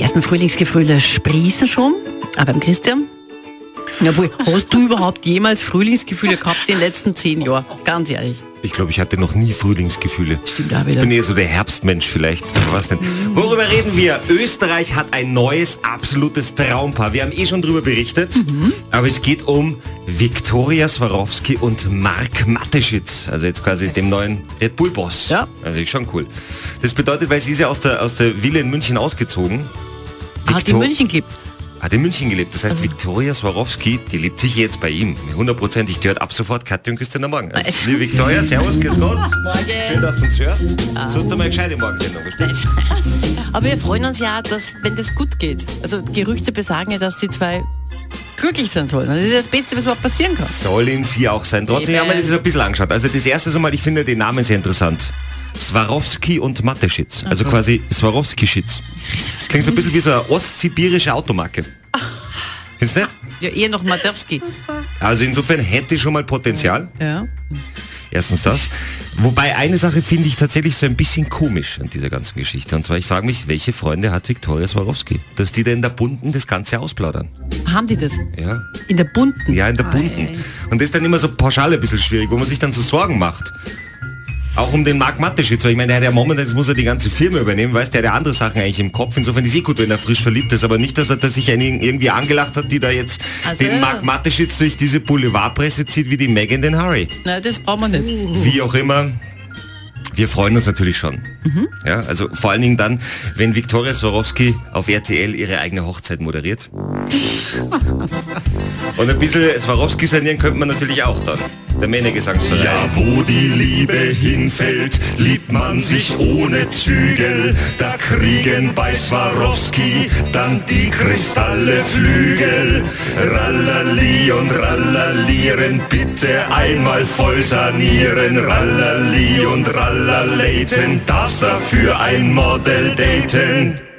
Die ersten Frühlingsgefühle sprießen schon, aber beim Christian? Jawohl, hast du überhaupt jemals Frühlingsgefühle gehabt in den letzten zehn Jahren? Ganz ehrlich. Ich glaube, ich hatte noch nie Frühlingsgefühle. Stimmt Ich wieder. bin eher so der Herbstmensch vielleicht. Ich weiß nicht. Worüber reden wir? Österreich hat ein neues, absolutes Traumpaar. Wir haben eh schon drüber berichtet. Mhm. Aber es geht um Viktoria Swarovski und Mark Mateschitz. Also jetzt quasi dem neuen Red Bull Boss. Ja. Also ist schon cool. Das bedeutet, weil sie ist ja aus der, aus der Villa in München ausgezogen. Hat in München gelebt. Hat in München gelebt. Das heißt, Viktoria Swarovski, die lebt sich jetzt bei ihm. Hundertprozentig. Die hört ab sofort Katja und Christian am Morgen. Also, liebe Viktoria, servus, grüß Gott. Schön, dass du uns hörst. So hast du mal eine gescheite Morgensendung gestellt. Aber wir freuen uns ja, dass, wenn das gut geht. Also Gerüchte besagen ja, dass die zwei glücklich sein sollen. Das ist das Beste, was überhaupt passieren kann. Sollen sie auch sein. Trotzdem Eben. haben wir das ein bisschen angeschaut. Also das erste Mal, ich finde den Namen sehr interessant. Swarovski und Mateschitz. Also quasi Swarovski-Schitz. Klingt so ein bisschen wie so eine ostsibirische Automarke. Ist nicht? Ja, eher noch Madowski. Also insofern hätte schon mal Potenzial. Ja. Erstens das. Wobei eine Sache finde ich tatsächlich so ein bisschen komisch an dieser ganzen Geschichte. Und zwar, ich frage mich, welche Freunde hat Viktoria Swarovski? Dass die da in der Bunten das Ganze ausplaudern. Haben die das? Ja. In der bunten? Ja, in der Bunten. Und das ist dann immer so pauschal ein bisschen schwierig, wo man sich dann so Sorgen macht. Auch um den Marc Mateschitz, weil ich meine, der hat ja momentan, jetzt muss er die ganze Firma übernehmen, weißt, der hat ja andere Sachen eigentlich im Kopf. Insofern ist eh gut, wenn er frisch verliebt ist, aber nicht, dass er dass sich einen irgendwie angelacht hat, die da jetzt Also- den Marc Mateschitz durch diese Boulevardpresse zieht, wie die Megan den Harry. Nein, das brauchen wir nicht. Wie auch immer. Wir freuen uns natürlich schon. Ja, also vor allen Dingen dann, wenn Viktoria Swarovski auf RTL ihre eigene Hochzeit moderiert. Und ein bisschen Swarovski sanieren könnte man natürlich auch dann. Der Männergesangsverein. Ja, wo die Liebe hinfällt, liebt man sich ohne Zügel. Da kriegen bei Swarovski dann die Kristalle Flügel. Rallali und rallalieren, bitte einmal voll sanieren. Rallali und rallalaten, darfst dafür ein Model daten.